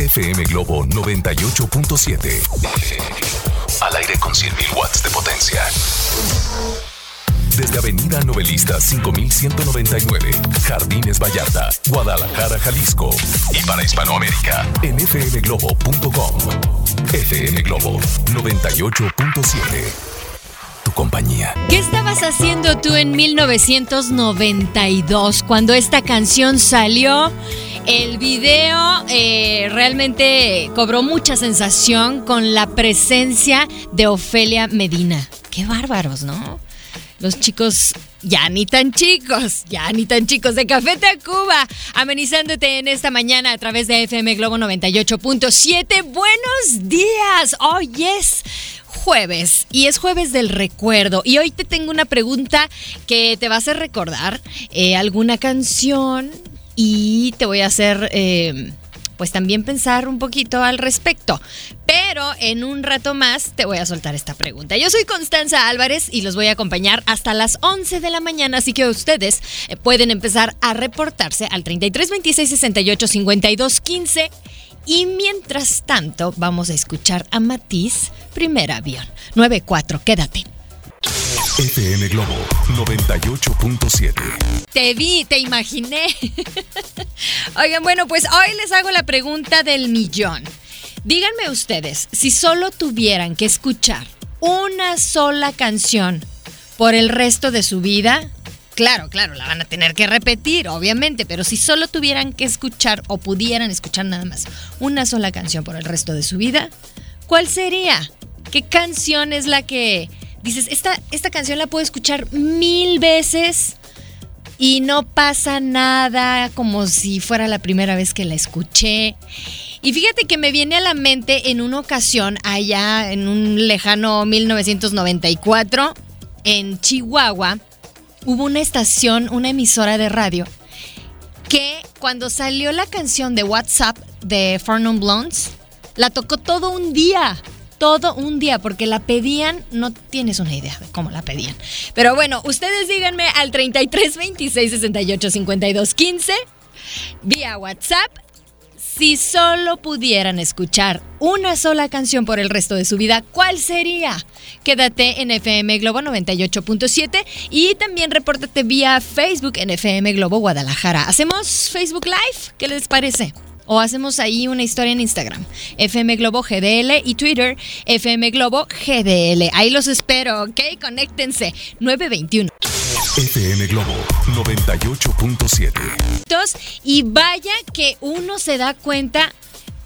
FM Globo 98.7. Al aire con 100.000 watts de potencia. Desde Avenida Novelista 5199, Jardines Vallarta, Guadalajara, Jalisco. Y para Hispanoamérica, en fmglobo.com. FM Globo 98.7. Tu compañía. ¿Qué estabas haciendo tú en 1992 cuando esta canción salió? El video eh, realmente cobró mucha sensación con la presencia de Ofelia Medina. Qué bárbaros, ¿no? Los chicos ya ni tan chicos, ya ni tan chicos de Café Tacuba, amenizándote en esta mañana a través de FM Globo 98.7. Buenos días, hoy es jueves y es jueves del recuerdo y hoy te tengo una pregunta que te va a hacer recordar eh, alguna canción y te voy a hacer... Eh, pues también pensar un poquito al respecto. Pero en un rato más te voy a soltar esta pregunta. Yo soy Constanza Álvarez y los voy a acompañar hasta las 11 de la mañana, así que ustedes eh, pueden empezar a reportarse al 33 26 68 52 15. Y mientras tanto, vamos a escuchar a Matiz, primer avión. 94, quédate. FM Globo 98.7. Te vi, te imaginé. Oigan, bueno, pues hoy les hago la pregunta del millón. Díganme ustedes, si solo tuvieran que escuchar una sola canción por el resto de su vida, claro, claro, la van a tener que repetir, obviamente, pero si solo tuvieran que escuchar o pudieran escuchar nada más una sola canción por el resto de su vida, ¿cuál sería? ¿Qué canción es la que dices, esta, esta canción la puedo escuchar mil veces y no pasa nada como si fuera la primera vez que la escuché. Y fíjate que me viene a la mente en una ocasión allá en un lejano 1994 en Chihuahua hubo una estación, una emisora de radio que cuando salió la canción de WhatsApp de Non Blondes la tocó todo un día todo un día porque la pedían, no tienes una idea de cómo la pedían. Pero bueno, ustedes díganme al 33 26 68 52 15 vía WhatsApp si solo pudieran escuchar una sola canción por el resto de su vida, ¿cuál sería? Quédate en FM Globo 98.7 y también repórtate vía Facebook en FM Globo Guadalajara. ¿Hacemos Facebook Live? ¿Qué les parece? O hacemos ahí una historia en Instagram. FM Globo GDL y Twitter FM Globo GDL. Ahí los espero, ¿ok? Conéctense. 921. FM Globo 98.7. Y vaya que uno se da cuenta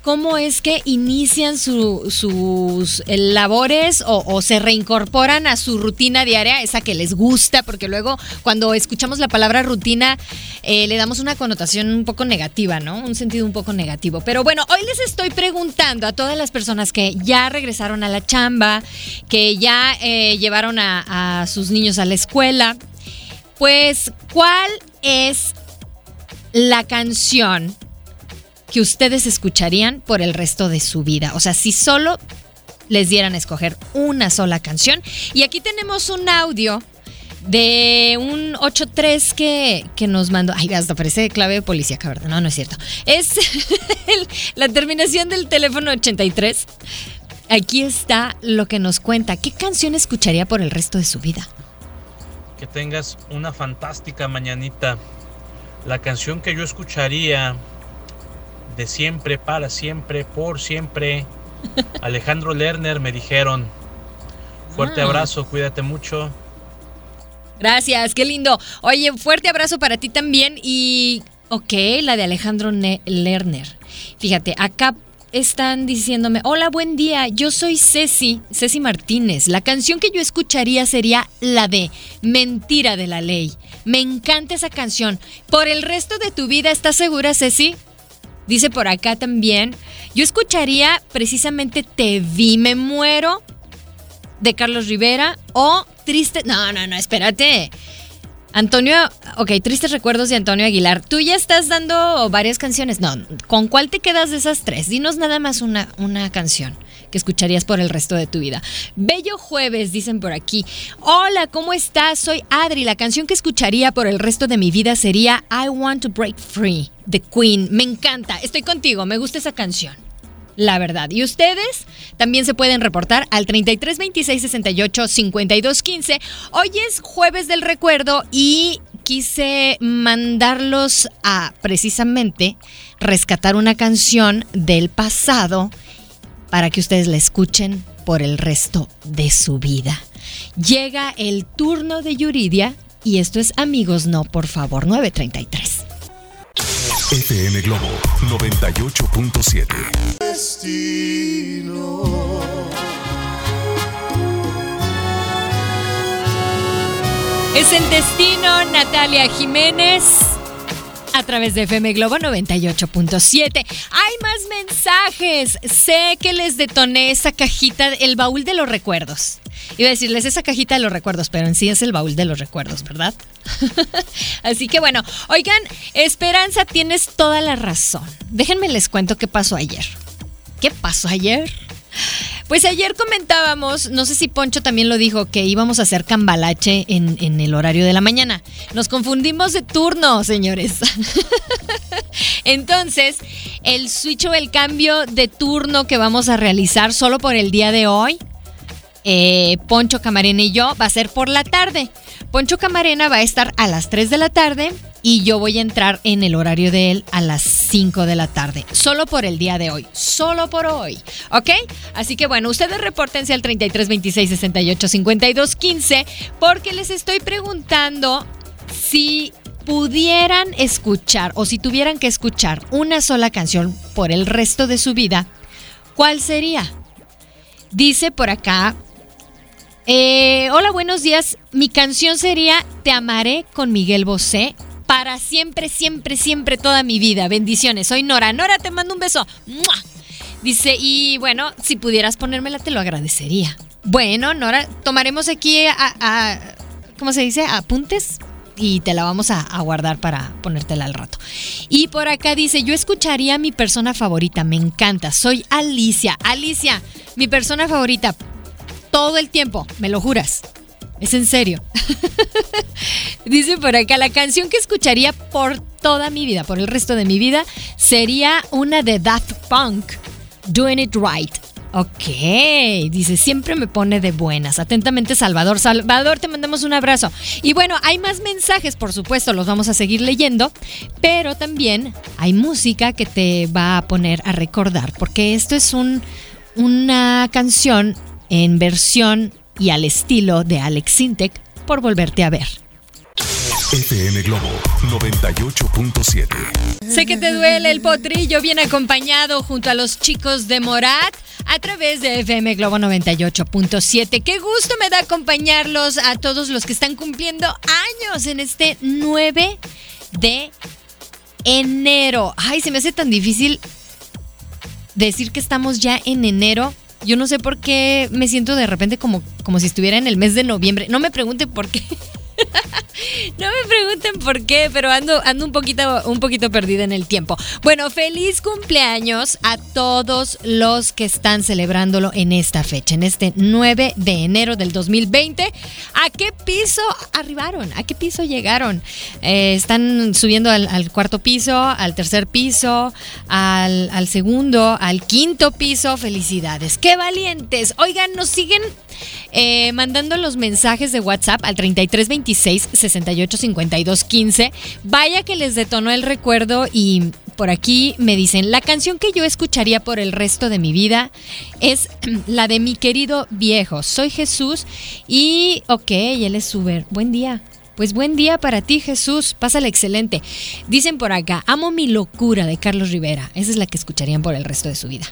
cómo es que inician sus eh, labores o, se reincorporan a su rutina diaria, esa que les gusta, porque luego cuando escuchamos la palabra rutina eh, le damos una connotación un poco negativa, ¿no? Un sentido un poco negativo. Pero bueno, hoy les estoy preguntando a todas las personas que ya regresaron a la chamba, que ya eh, llevaron a, a sus niños a la escuela, pues, ¿cuál es la canción que ustedes escucharían por el resto de su vida. O sea, si solo les dieran a escoger una sola canción. Y aquí tenemos un audio de un 83 que, que nos mandó. Ay, hasta parece clave de policía, ¿verdad? No, no es cierto. Es la terminación del teléfono 83. Aquí está lo que nos cuenta. ¿Qué canción escucharía por el resto de su vida? Que tengas una fantástica mañanita. La canción que yo escucharía de siempre, para siempre, por siempre. Alejandro Lerner me dijeron. Fuerte ah. abrazo, cuídate mucho. Gracias, qué lindo. Oye, fuerte abrazo para ti también y, ok, la de Alejandro Lerner. Fíjate, acá están diciéndome, hola, buen día, yo soy Ceci, Ceci Martínez. La canción que yo escucharía sería la de Mentira de la Ley. Me encanta esa canción. Por el resto de tu vida, ¿estás segura, Ceci? Dice por acá también, yo escucharía precisamente Te vi, me muero de Carlos Rivera o Triste... No, no, no, espérate. Antonio, ok, Tristes Recuerdos de Antonio Aguilar. Tú ya estás dando varias canciones. No, ¿con cuál te quedas de esas tres? Dinos nada más una, una canción que escucharías por el resto de tu vida. Bello jueves, dicen por aquí. Hola, ¿cómo estás? Soy Adri. La canción que escucharía por el resto de mi vida sería I Want to Break Free, The Queen. Me encanta, estoy contigo, me gusta esa canción. La verdad. Y ustedes también se pueden reportar al 33 26 68 52 15. Hoy es jueves del recuerdo y quise mandarlos a precisamente rescatar una canción del pasado para que ustedes la escuchen por el resto de su vida. Llega el turno de Yuridia y esto es Amigos No, por favor, 933. FM Globo 98.7. Es el destino, Natalia Jiménez a través de FM Globo 98.7. Hay más mensajes. Sé que les detoné esa cajita, el baúl de los recuerdos. Iba a decirles esa cajita de los recuerdos, pero en sí es el baúl de los recuerdos, ¿verdad? Así que bueno, oigan, Esperanza, tienes toda la razón. Déjenme les cuento qué pasó ayer. ¿Qué pasó ayer? Pues ayer comentábamos, no sé si Poncho también lo dijo, que íbamos a hacer cambalache en, el horario de la mañana. Nos confundimos de turno, señores. Entonces, el switch o el cambio de turno que vamos a realizar solo por el día de hoy, eh, Poncho Camarena y yo, va a ser por la tarde. Poncho Camarena va a estar a las 3 de la tarde y yo voy a entrar en el horario de él a las 5 de la tarde. Solo por el día de hoy. Solo por hoy. ¿Ok? Así que bueno, ustedes repórtense al 33 26 68 52 15 porque les estoy preguntando si pudieran escuchar o si tuvieran que escuchar una sola canción por el resto de su vida, ¿cuál sería? Dice por acá eh, hola, buenos días. Mi canción sería Te amaré con Miguel Bosé para siempre, siempre, siempre, toda mi vida. Bendiciones. Soy Nora. Nora, te mando un beso. Dice, y bueno, si pudieras ponérmela, te lo agradecería. Bueno, Nora, tomaremos aquí a, ¿cómo se dice? Apuntes y te la vamos a, a, guardar para ponértela al rato. Y por acá dice, yo escucharía a mi persona favorita, me encanta, soy Alicia. Alicia, mi persona favorita, todo el tiempo, me lo juras. Es en serio. Dice por acá, la canción que escucharía por toda mi vida, por el resto de mi vida, sería una de Daft Punk, Doing It Right. Ok, dice, siempre me pone de buenas. Atentamente, Salvador. Salvador, te mandamos un abrazo. Y bueno, hay más mensajes, por supuesto, los vamos a seguir leyendo, pero también hay música que te va a poner a recordar, porque esto es un, una canción en versión y al estilo de Alex Sintek por volverte a ver. FM Globo 98.7. Sé que te duele el potrillo bien acompañado junto a los chicos de Morat a través de FM Globo 98.7. Qué gusto me da acompañarlos a todos los que están cumpliendo años en este 9 de enero. Ay, se me hace tan difícil decir que estamos ya en enero yo no sé por qué me siento de repente como, como si estuviera en el mes de noviembre. No me pregunten por qué. No me pregunten por qué, pero ando, ando un, poquito, un poquito perdida en el tiempo. Bueno, feliz cumpleaños a todos los que están celebrándolo en esta fecha, en este 9 de enero del 2020. ¿A qué piso arribaron? ¿A qué piso llegaron? Eh, están subiendo al, cuarto piso, al tercer piso, al, segundo, al quinto piso. Felicidades. ¡Qué valientes! Oigan, nos siguen eh, mandando los mensajes de WhatsApp al 3326 685215. Vaya que les detonó el recuerdo y por aquí me dicen, la canción que yo escucharía por el resto de mi vida es la de mi querido viejo. Soy Jesús y, ok, él es Uber. Buen día. Pues buen día para ti, Jesús. Pásale excelente. Dicen por acá, amo mi locura de Carlos Rivera. Esa es la que escucharían por el resto de su vida.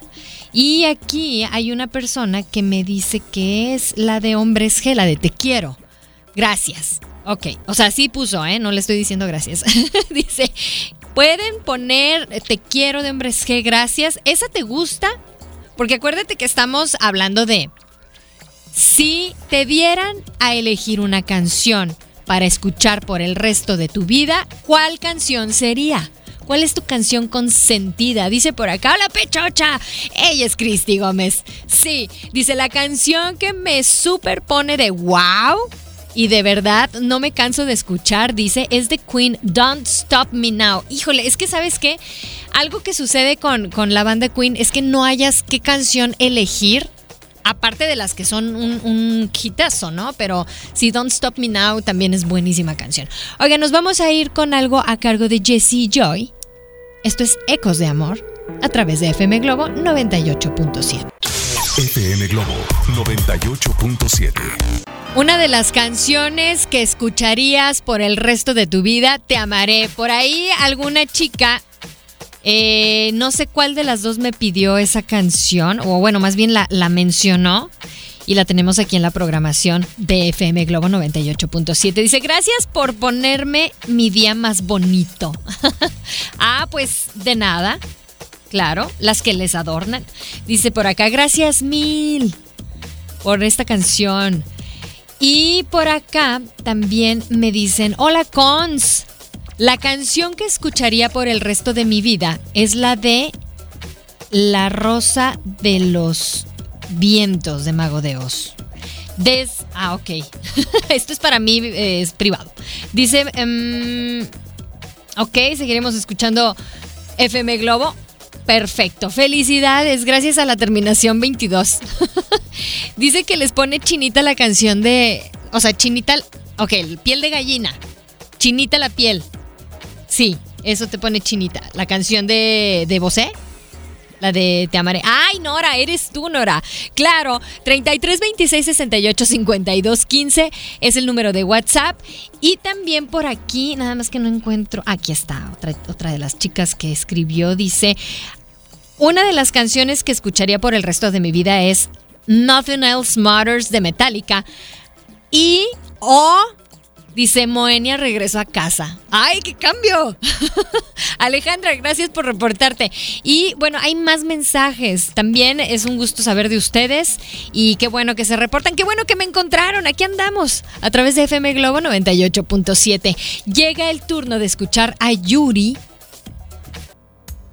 Y aquí hay una persona que me dice que es la de Hombres G, la de Te quiero. Gracias. Ok, o sea, sí puso, ¿eh? No le estoy diciendo gracias. dice, Pueden poner Te quiero de hombres G, gracias. ¿Esa te gusta? Porque acuérdate que estamos hablando de si te dieran a elegir una canción para escuchar por el resto de tu vida, ¿cuál canción sería? ¿Cuál es tu canción consentida? Dice por acá, hola pechocha. Ella es Cristi Gómez. Sí, dice la canción que me superpone de wow. Y de verdad no me canso de escuchar, dice, es de Queen, Don't Stop Me Now. Híjole, es que sabes qué, algo que sucede con, con la banda Queen es que no hayas qué canción elegir aparte de las que son un, un ¿no? Pero si Don't Stop Me Now también es buenísima canción. Oiga, nos vamos a ir con algo a cargo de Jessie Joy. Esto es Ecos de Amor a través de FM Globo 98.7. FM Globo 98.7. Una de las canciones que escucharías por el resto de tu vida, Te amaré. Por ahí alguna chica eh, no sé cuál de las dos me pidió esa canción, o bueno, más bien la, la mencionó. Y la tenemos aquí en la programación de FM Globo 98.7. Dice, gracias por ponerme mi día más bonito. ah, pues de nada. Claro, las que les adornan. Dice por acá, gracias mil por esta canción. Y por acá también me dicen, hola cons. La canción que escucharía por el resto de mi vida es la de La Rosa de los Vientos de Mago de Oz. Des ah, ok. Esto es para mí, eh, es privado. Dice, um, ok, seguiremos escuchando FM Globo. Perfecto, felicidades, gracias a la terminación 22. Dice que les pone chinita la canción de, o sea, chinita, ok, piel de gallina, chinita la piel. Sí, eso te pone chinita. La canción de, de Bosé. La de Te amaré. Ay, Nora, eres tú, Nora. Claro, 33 26 68 52 15 es el número de WhatsApp. Y también por aquí, nada más que no encuentro. Aquí está, otra, otra de las chicas que escribió. Dice: Una de las canciones que escucharía por el resto de mi vida es Nothing Else Matters de Metallica. Y o Dice Moenia, regreso a casa. ¡Ay, qué cambio! Alejandra, gracias por reportarte. Y bueno, hay más mensajes. También es un gusto saber de ustedes. Y qué bueno que se reportan. Qué bueno que me encontraron. Aquí andamos a través de FM Globo 98.7. Llega el turno de escuchar a Yuri.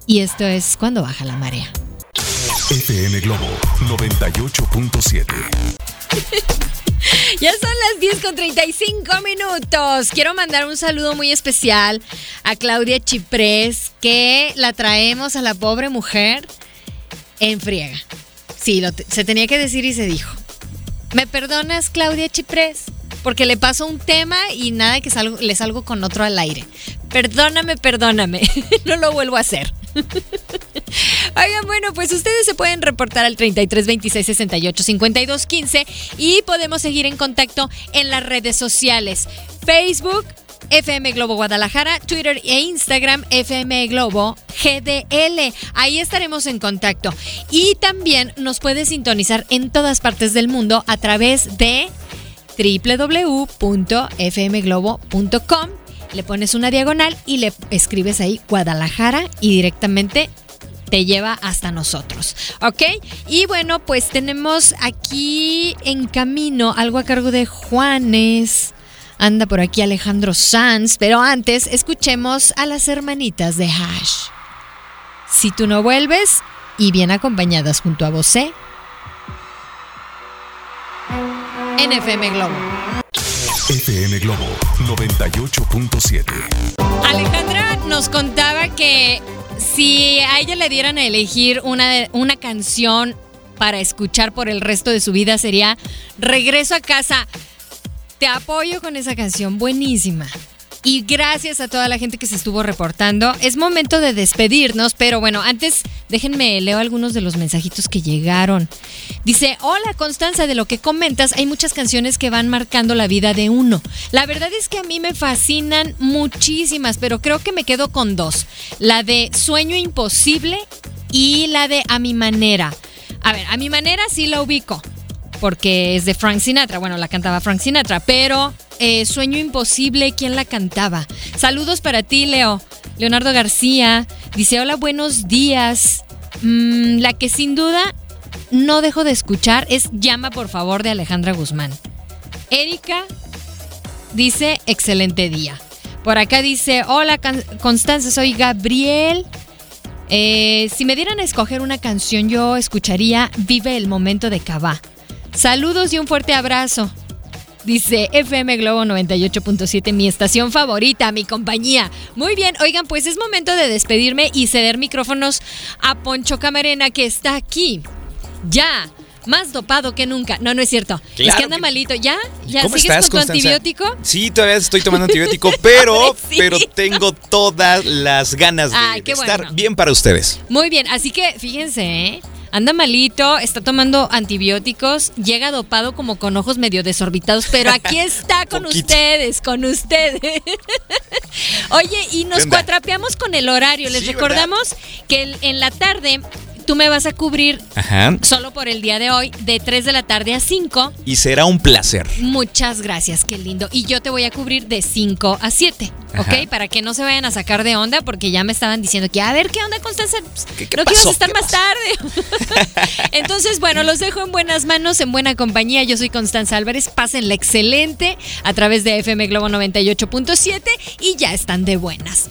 Y esto es cuando baja la marea. FM Globo 98.7. Ya son las 10 con 35 minutos. Quiero mandar un saludo muy especial a Claudia Chiprés, que la traemos a la pobre mujer en friega. Sí, se tenía que decir y se dijo. ¿Me perdonas, Claudia Chiprés? Porque le paso un tema y nada que salgo, le salgo con otro al aire. Perdóname, perdóname. no lo vuelvo a hacer. Oigan, bueno, pues ustedes se pueden reportar al 33 26 68 52 15 y podemos seguir en contacto en las redes sociales. Facebook, FM Globo Guadalajara, Twitter e Instagram FM Globo GDL. Ahí estaremos en contacto. Y también nos puede sintonizar en todas partes del mundo a través de www.fmglobo.com le pones una diagonal y le escribes ahí Guadalajara y directamente te lleva hasta nosotros, ¿ok? Y bueno, pues tenemos aquí en camino algo a cargo de Juanes. Anda por aquí Alejandro Sanz, pero antes escuchemos a las hermanitas de Hash. Si tú no vuelves y bien acompañadas junto a Bosé en FM Globo. FM Globo 98.7. Alejandra nos contaba que si a ella le dieran a elegir una, una canción para escuchar por el resto de su vida sería Regreso a casa. Te apoyo con esa canción, buenísima. Y gracias a toda la gente que se estuvo reportando. Es momento de despedirnos, pero bueno, antes déjenme leo algunos de los mensajitos que llegaron. Dice, hola Constanza, de lo que comentas, hay muchas canciones que van marcando la vida de uno. La verdad es que a mí me fascinan muchísimas, pero creo que me quedo con dos. La de Sueño Imposible y la de A mi manera. A ver, a mi manera sí la ubico, porque es de Frank Sinatra. Bueno, la cantaba Frank Sinatra, pero eh, Sueño Imposible, ¿quién la cantaba? Saludos para ti, Leo. Leonardo García dice, hola, buenos días. Mm, la que sin duda no dejo de escuchar es Llama por favor de Alejandra Guzmán. Erika dice, excelente día. Por acá dice, hola Constanza, soy Gabriel. Eh, si me dieran a escoger una canción, yo escucharía Vive el momento de Cabá. Saludos y un fuerte abrazo. Dice FM Globo 98.7, mi estación favorita, mi compañía. Muy bien, oigan, pues es momento de despedirme y ceder micrófonos a Poncho Camarena que está aquí. Ya, más dopado que nunca. No, no es cierto. es que anda malito. ¿Ya? ¿Ya sigues con tu antibiótico? Sí, todavía estoy tomando antibiótico, pero, pero tengo todas las ganas de, estar bien para ustedes. Muy bien, así que fíjense, ¿eh? Anda malito, está tomando antibióticos, llega dopado como con ojos medio desorbitados, pero aquí está con ustedes, con ustedes. Oye, y nos cuatrapeamos con el horario. Les recordamos que en la tarde tú me vas a cubrir solo por el día de hoy, de 3 de la tarde a 5. Y será un placer. Muchas gracias, qué lindo. Y yo te voy a cubrir de 5 a 7. ¿ok? Para que no se vayan a sacar de onda, porque ya me estaban diciendo que, a ver, ¿qué onda, Constanza? ¿Qué, no estar más tarde. Entonces, bueno, los dejo en buenas manos, en buena compañía. Yo soy Constanza Álvarez. Pásenla excelente a través de FM Globo 98.7 y ya están de buenas.